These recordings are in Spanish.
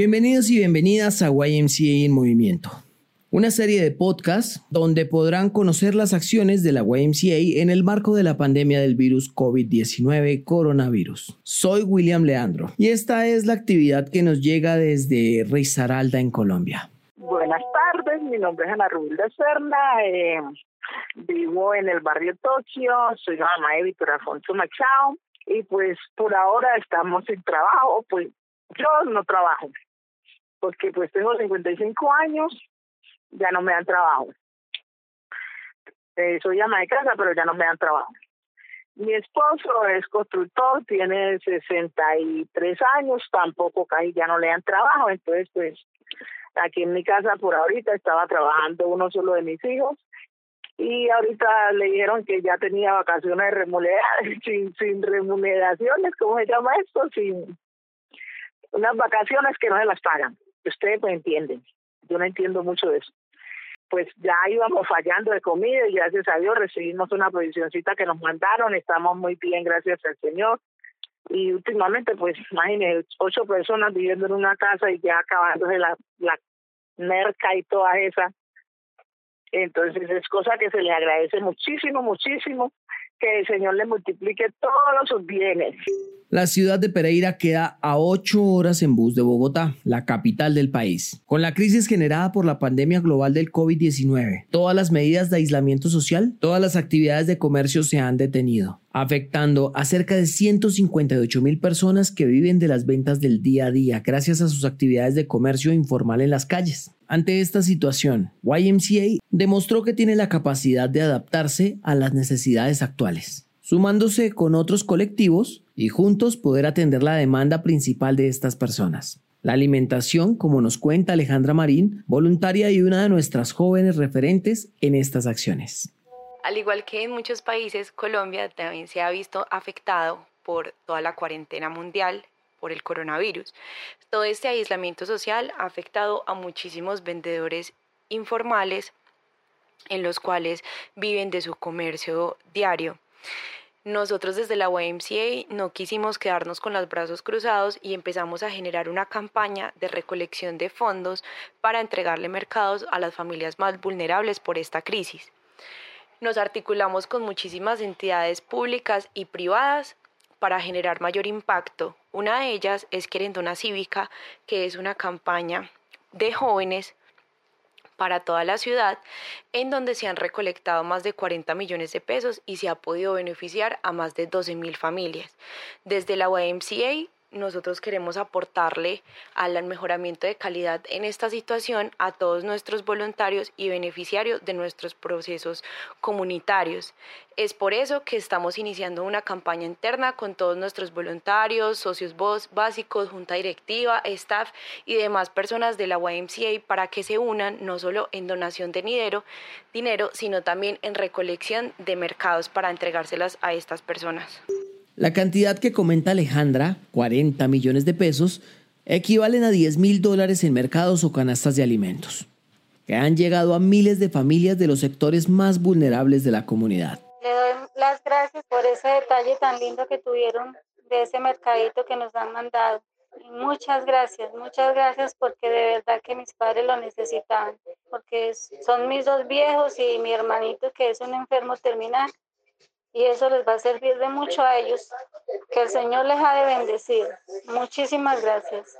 Bienvenidos y bienvenidas a YMCA en Movimiento, una serie de podcasts donde podrán conocer las acciones de la YMCA en el marco de la pandemia del virus COVID-19 coronavirus. Soy William Leandro y esta es la actividad que nos llega desde Risaralda en Colombia. Buenas tardes, mi nombre es Ana Rubí de Serna, eh, vivo en el barrio Tokio, soy mamá de Víctor Alfonso Machado y pues por ahora estamos sin trabajo, pues yo no trabajo, porque pues tengo 55 años, ya no me dan trabajo. Eh, soy ama de casa, pero ya no me dan trabajo. Mi esposo es constructor, tiene 63 años, tampoco casi ya no le dan trabajo, entonces pues aquí en mi casa por ahorita estaba trabajando uno solo de mis hijos y ahorita le dijeron que ya tenía vacaciones remuneradas, sin, sin remuneraciones, ¿cómo se llama esto? Sin unas vacaciones que no se las pagan. Ustedes me entienden, yo no entiendo mucho de eso. Pues ya íbamos fallando de comida y gracias a Dios recibimos una provisioncita que nos mandaron, estamos muy bien, gracias al Señor. Y últimamente, pues imagínense, ocho personas viviendo en una casa y ya acabándose la, la merca y toda esa. Entonces es cosa que se le agradece muchísimo, muchísimo que el Señor le multiplique todos sus bienes. La ciudad de Pereira queda a ocho horas en bus de Bogotá, la capital del país. Con la crisis generada por la pandemia global del COVID-19, todas las medidas de aislamiento social, todas las actividades de comercio se han detenido, afectando a cerca de 158 mil personas que viven de las ventas del día a día gracias a sus actividades de comercio informal en las calles. Ante esta situación, YMCA demostró que tiene la capacidad de adaptarse a las necesidades actuales sumándose con otros colectivos y juntos poder atender la demanda principal de estas personas. La alimentación, como nos cuenta Alejandra Marín, voluntaria y una de nuestras jóvenes referentes en estas acciones. Al igual que en muchos países, Colombia también se ha visto afectado por toda la cuarentena mundial por el coronavirus. Todo este aislamiento social ha afectado a muchísimos vendedores informales en los cuales viven de su comercio diario. Nosotros desde la YMCA no quisimos quedarnos con los brazos cruzados y empezamos a generar una campaña de recolección de fondos para entregarle mercados a las familias más vulnerables por esta crisis. Nos articulamos con muchísimas entidades públicas y privadas para generar mayor impacto. Una de ellas es Querendona Cívica, que es una campaña de jóvenes para toda la ciudad, en donde se han recolectado más de 40 millones de pesos y se ha podido beneficiar a más de 12 mil familias. Desde la YMCA nosotros queremos aportarle al mejoramiento de calidad en esta situación a todos nuestros voluntarios y beneficiarios de nuestros procesos comunitarios. Es por eso que estamos iniciando una campaña interna con todos nuestros voluntarios, socios básicos, junta directiva, staff y demás personas de la YMCA para que se unan no solo en donación de dinero, dinero sino también en recolección de mercados para entregárselas a estas personas. La cantidad que comenta Alejandra, 40 millones de pesos, equivalen a 10 mil dólares en mercados o canastas de alimentos, que han llegado a miles de familias de los sectores más vulnerables de la comunidad. Le doy las gracias por ese detalle tan lindo que tuvieron de ese mercadito que nos han mandado. muchas gracias, muchas gracias porque de verdad que mis padres lo necesitaban, porque son mis dos viejos y mi hermanito que es un enfermo terminal y eso les va a servir de mucho a ellos. Que el Señor les ha de bendecir. Muchísimas gracias.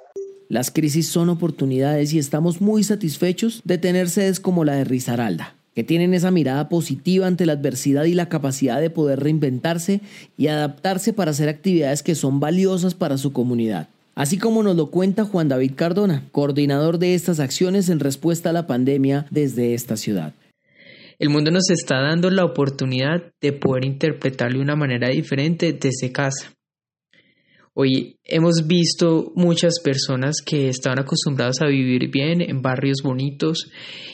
Las crisis son oportunidades y estamos muy satisfechos de tener sedes como la de Risaralda, que tienen esa mirada positiva ante la adversidad y la capacidad de poder reinventarse y adaptarse para hacer actividades que son valiosas para su comunidad. Así como nos lo cuenta Juan David Cardona, coordinador de estas acciones en respuesta a la pandemia desde esta ciudad. El mundo nos está dando la oportunidad de poder interpretarlo de una manera diferente desde casa. Hoy hemos visto muchas personas que estaban acostumbradas a vivir bien en barrios bonitos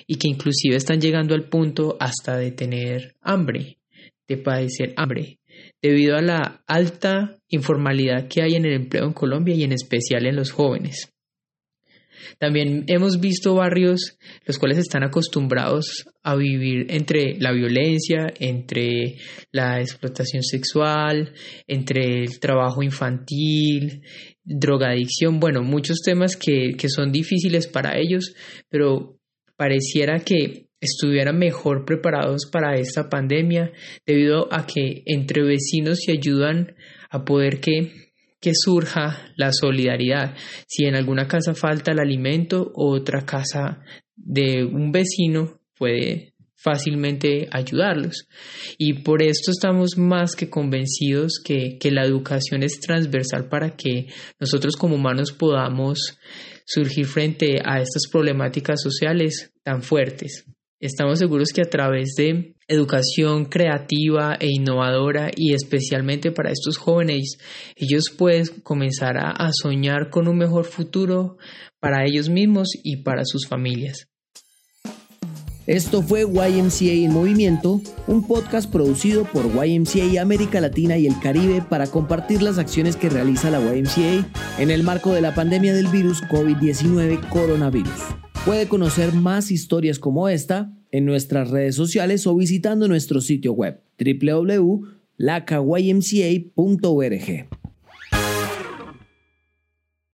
y que inclusive están llegando al punto hasta de tener hambre, de padecer hambre, debido a la alta informalidad que hay en el empleo en Colombia y en especial en los jóvenes. También hemos visto barrios los cuales están acostumbrados a vivir entre la violencia, entre la explotación sexual, entre el trabajo infantil, drogadicción, bueno, muchos temas que, que son difíciles para ellos, pero pareciera que estuvieran mejor preparados para esta pandemia debido a que entre vecinos se ayudan a poder que, que surja la solidaridad. Si en alguna casa falta el alimento, otra casa de un vecino puede fácilmente ayudarlos. Y por esto estamos más que convencidos que, que la educación es transversal para que nosotros como humanos podamos surgir frente a estas problemáticas sociales tan fuertes. Estamos seguros que a través de educación creativa e innovadora y especialmente para estos jóvenes, ellos pueden comenzar a, a, soñar con un mejor futuro para ellos mismos y para sus familias. Esto fue YMCA en Movimiento, un podcast producido por YMCA América Latina y el Caribe para compartir las acciones que realiza la YMCA en el marco de la pandemia del virus COVID-19 coronavirus. Puede conocer más historias como esta en nuestras redes sociales o visitando nuestro sitio web www.lacaymca.org.